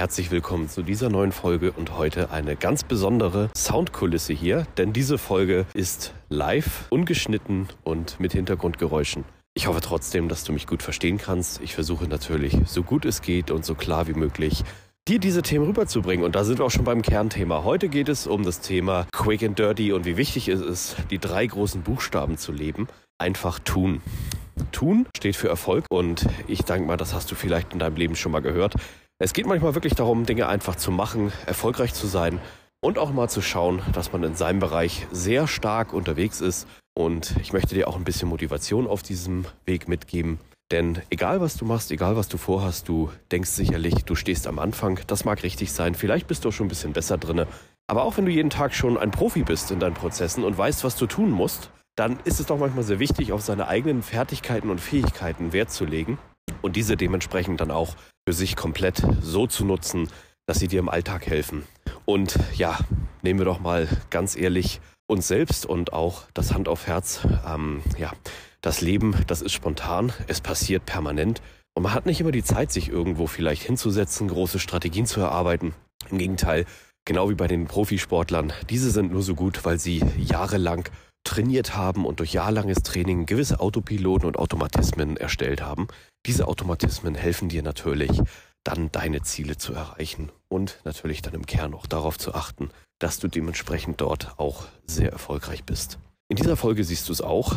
Herzlich willkommen zu dieser neuen Folge und heute eine ganz besondere Soundkulisse hier, denn diese Folge ist live, ungeschnitten und mit Hintergrundgeräuschen. Ich hoffe trotzdem, dass du mich gut verstehen kannst. Ich versuche natürlich, so gut es geht und so klar wie möglich, dir diese Themen rüberzubringen. Und da sind wir auch schon beim Kernthema. Heute geht es um das Thema Quick and Dirty und wie wichtig es ist, die drei großen Buchstaben zu leben. Einfach tun. Tun steht für Erfolg und ich denke mal, das hast du vielleicht in deinem Leben schon mal gehört. Es geht manchmal wirklich darum, Dinge einfach zu machen, erfolgreich zu sein und auch mal zu schauen, dass man in seinem Bereich sehr stark unterwegs ist. Und ich möchte dir auch ein bisschen Motivation auf diesem Weg mitgeben. Denn egal was du machst, egal was du vorhast, du denkst sicherlich, du stehst am Anfang. Das mag richtig sein. Vielleicht bist du auch schon ein bisschen besser drinne. Aber auch wenn du jeden Tag schon ein Profi bist in deinen Prozessen und weißt, was du tun musst, dann ist es doch manchmal sehr wichtig, auf seine eigenen Fertigkeiten und Fähigkeiten Wert zu legen und diese dementsprechend dann auch für sich komplett so zu nutzen, dass sie dir im Alltag helfen. Und ja, nehmen wir doch mal ganz ehrlich uns selbst und auch das Hand auf Herz. Ähm, ja, das Leben, das ist spontan, es passiert permanent und man hat nicht immer die Zeit, sich irgendwo vielleicht hinzusetzen, große Strategien zu erarbeiten. Im Gegenteil, genau wie bei den Profisportlern, diese sind nur so gut, weil sie jahrelang trainiert haben und durch jahrelanges Training gewisse Autopiloten und Automatismen erstellt haben. Diese Automatismen helfen dir natürlich, dann deine Ziele zu erreichen und natürlich dann im Kern auch darauf zu achten, dass du dementsprechend dort auch sehr erfolgreich bist. In dieser Folge siehst du es auch.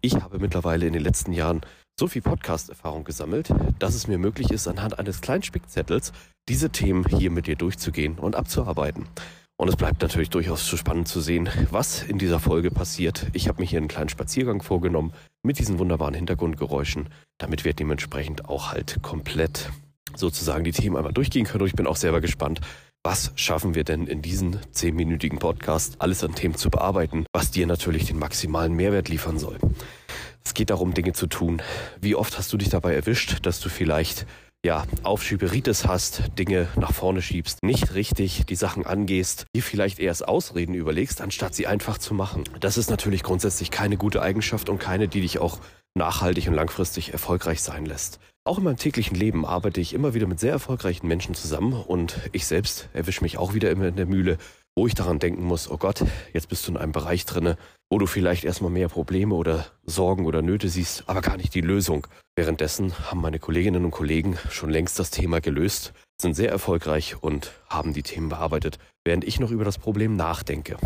Ich habe mittlerweile in den letzten Jahren so viel Podcast-Erfahrung gesammelt, dass es mir möglich ist, anhand eines kleinen Spickzettels diese Themen hier mit dir durchzugehen und abzuarbeiten. Und es bleibt natürlich durchaus spannend zu sehen, was in dieser Folge passiert. Ich habe mir hier einen kleinen Spaziergang vorgenommen mit diesen wunderbaren Hintergrundgeräuschen, damit wir dementsprechend auch halt komplett sozusagen die Themen einmal durchgehen können. Und ich bin auch selber gespannt, was schaffen wir denn in diesem zehnminütigen Podcast alles an Themen zu bearbeiten, was dir natürlich den maximalen Mehrwert liefern soll. Es geht darum, Dinge zu tun. Wie oft hast du dich dabei erwischt, dass du vielleicht ja, Aufschieberitis hast, Dinge nach vorne schiebst, nicht richtig die Sachen angehst, dir vielleicht erst Ausreden überlegst, anstatt sie einfach zu machen. Das ist natürlich grundsätzlich keine gute Eigenschaft und keine, die dich auch nachhaltig und langfristig erfolgreich sein lässt. Auch in meinem täglichen Leben arbeite ich immer wieder mit sehr erfolgreichen Menschen zusammen und ich selbst erwische mich auch wieder immer in der Mühle, wo ich daran denken muss, oh Gott, jetzt bist du in einem Bereich drinne, wo du vielleicht erstmal mehr Probleme oder Sorgen oder Nöte siehst, aber gar nicht die Lösung. Währenddessen haben meine Kolleginnen und Kollegen schon längst das Thema gelöst, sind sehr erfolgreich und haben die Themen bearbeitet, während ich noch über das Problem nachdenke.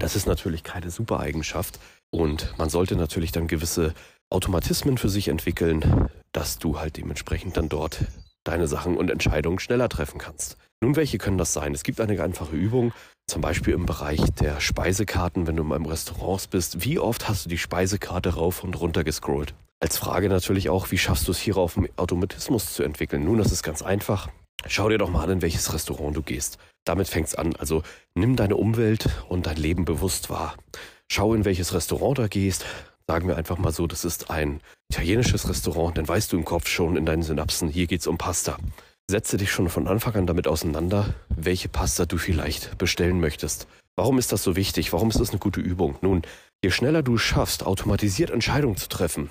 Das ist natürlich keine super Eigenschaft und man sollte natürlich dann gewisse Automatismen für sich entwickeln, dass du halt dementsprechend dann dort deine Sachen und Entscheidungen schneller treffen kannst. Nun, welche können das sein? Es gibt eine einfache Übung, zum Beispiel im Bereich der Speisekarten, wenn du in einem Restaurant bist. Wie oft hast du die Speisekarte rauf und runter gescrollt? Als Frage natürlich auch, wie schaffst du es hierauf, einen Automatismus zu entwickeln? Nun, das ist ganz einfach. Schau dir doch mal an, in welches Restaurant du gehst. Damit fängt's an. Also nimm deine Umwelt und dein Leben bewusst wahr. Schau, in welches Restaurant du gehst. Sagen wir einfach mal so, das ist ein italienisches Restaurant, dann weißt du im Kopf schon in deinen Synapsen, hier geht's um Pasta. Setze dich schon von Anfang an damit auseinander, welche Pasta du vielleicht bestellen möchtest. Warum ist das so wichtig? Warum ist das eine gute Übung? Nun, je schneller du schaffst, automatisiert Entscheidungen zu treffen,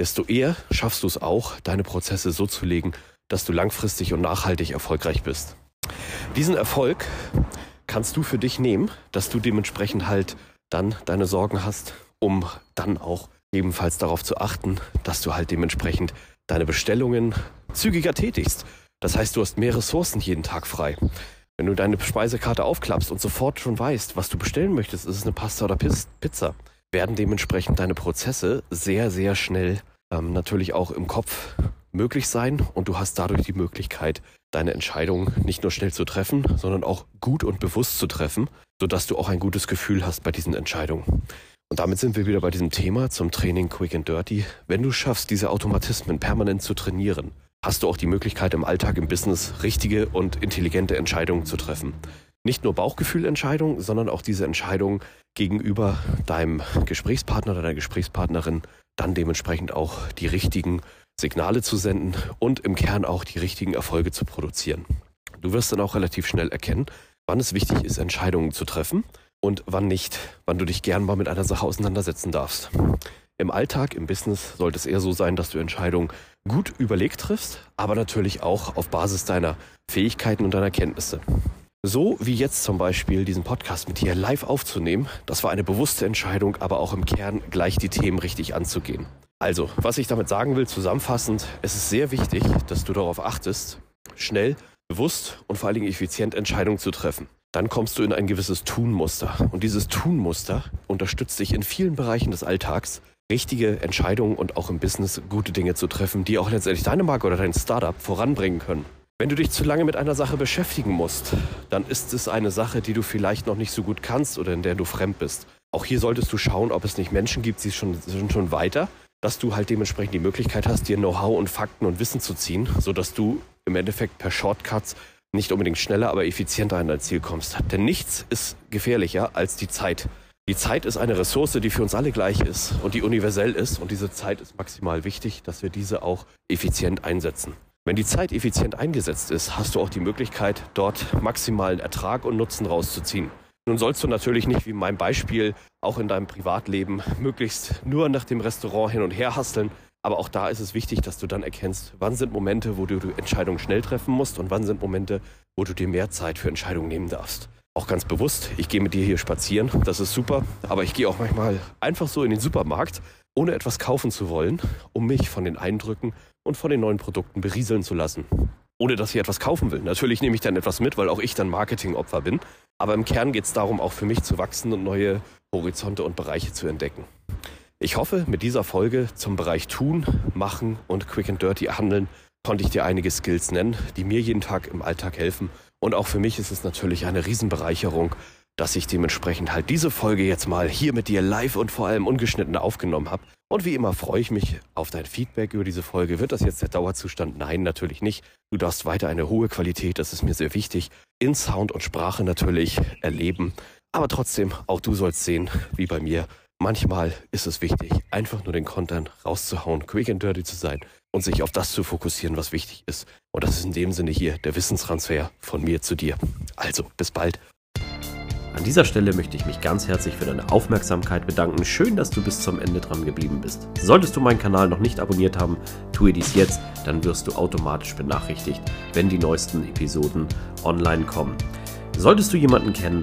desto eher schaffst du es auch, deine Prozesse so zu legen, dass du langfristig und nachhaltig erfolgreich bist. Diesen Erfolg kannst du für dich nehmen, dass du dementsprechend halt dann deine Sorgen hast, um dann auch ebenfalls darauf zu achten, dass du halt dementsprechend deine Bestellungen zügiger tätigst. Das heißt, du hast mehr Ressourcen jeden Tag frei. Wenn du deine Speisekarte aufklappst und sofort schon weißt, was du bestellen möchtest, ist es eine Pasta oder Pizza, werden dementsprechend deine Prozesse sehr, sehr schnell ähm, natürlich auch im Kopf möglich sein und du hast dadurch die Möglichkeit, deine Entscheidung nicht nur schnell zu treffen, sondern auch gut und bewusst zu treffen, sodass du auch ein gutes Gefühl hast bei diesen Entscheidungen. Und damit sind wir wieder bei diesem Thema zum Training Quick and Dirty. Wenn du schaffst, diese Automatismen permanent zu trainieren, hast du auch die Möglichkeit im Alltag, im Business richtige und intelligente Entscheidungen zu treffen. nicht nur Bauchgefühlentscheidungen, sondern auch diese Entscheidung gegenüber deinem Gesprächspartner oder deiner Gesprächspartnerin dann dementsprechend auch die richtigen Signale zu senden und im Kern auch die richtigen Erfolge zu produzieren. Du wirst dann auch relativ schnell erkennen, wann es wichtig ist, Entscheidungen zu treffen und wann nicht, wann du dich gern mal mit einer Sache auseinandersetzen darfst. Im Alltag, im Business sollte es eher so sein, dass du Entscheidungen gut überlegt triffst, aber natürlich auch auf Basis deiner Fähigkeiten und deiner Kenntnisse. So wie jetzt zum Beispiel diesen Podcast mit dir live aufzunehmen, das war eine bewusste Entscheidung, aber auch im Kern gleich die Themen richtig anzugehen. Also, was ich damit sagen will, zusammenfassend, es ist sehr wichtig, dass du darauf achtest, schnell, bewusst und vor allen Dingen effizient Entscheidungen zu treffen. Dann kommst du in ein gewisses Tunmuster. Und dieses Tunmuster unterstützt dich in vielen Bereichen des Alltags, richtige Entscheidungen und auch im Business gute Dinge zu treffen, die auch letztendlich deine Marke oder dein Startup voranbringen können. Wenn du dich zu lange mit einer Sache beschäftigen musst, dann ist es eine Sache, die du vielleicht noch nicht so gut kannst oder in der du fremd bist. Auch hier solltest du schauen, ob es nicht Menschen gibt, die schon, sind schon weiter, dass du halt dementsprechend die Möglichkeit hast, dir Know-how und Fakten und Wissen zu ziehen, sodass du im Endeffekt per Shortcuts nicht unbedingt schneller, aber effizienter an dein Ziel kommst. Denn nichts ist gefährlicher als die Zeit. Die Zeit ist eine Ressource, die für uns alle gleich ist und die universell ist. Und diese Zeit ist maximal wichtig, dass wir diese auch effizient einsetzen. Wenn die Zeit effizient eingesetzt ist, hast du auch die Möglichkeit, dort maximalen Ertrag und Nutzen rauszuziehen. Nun sollst du natürlich nicht, wie in meinem Beispiel, auch in deinem Privatleben möglichst nur nach dem Restaurant hin und her hasteln. Aber auch da ist es wichtig, dass du dann erkennst, wann sind Momente, wo du Entscheidungen schnell treffen musst und wann sind Momente, wo du dir mehr Zeit für Entscheidungen nehmen darfst auch ganz bewusst, ich gehe mit dir hier spazieren, das ist super, aber ich gehe auch manchmal einfach so in den Supermarkt, ohne etwas kaufen zu wollen, um mich von den Eindrücken und von den neuen Produkten berieseln zu lassen. Ohne dass ich etwas kaufen will. Natürlich nehme ich dann etwas mit, weil auch ich dann Marketingopfer bin. Aber im Kern geht es darum, auch für mich zu wachsen und neue Horizonte und Bereiche zu entdecken. Ich hoffe, mit dieser Folge zum Bereich Tun, Machen und Quick and Dirty Handeln konnte ich dir einige Skills nennen, die mir jeden Tag im Alltag helfen und auch für mich ist es natürlich eine Riesenbereicherung, dass ich dementsprechend halt diese Folge jetzt mal hier mit dir live und vor allem ungeschnitten aufgenommen habe. Und wie immer freue ich mich auf dein Feedback über diese Folge. Wird das jetzt der Dauerzustand? Nein, natürlich nicht. Du darfst weiter eine hohe Qualität, das ist mir sehr wichtig, in Sound und Sprache natürlich erleben. Aber trotzdem, auch du sollst sehen, wie bei mir, manchmal ist es wichtig, einfach nur den Content rauszuhauen, quick and dirty zu sein und sich auf das zu fokussieren, was wichtig ist. Und das ist in dem Sinne hier der Wissenstransfer von mir zu dir. Also, bis bald. An dieser Stelle möchte ich mich ganz herzlich für deine Aufmerksamkeit bedanken. Schön, dass du bis zum Ende dran geblieben bist. Solltest du meinen Kanal noch nicht abonniert haben, tue dies jetzt, dann wirst du automatisch benachrichtigt, wenn die neuesten Episoden online kommen. Solltest du jemanden kennen,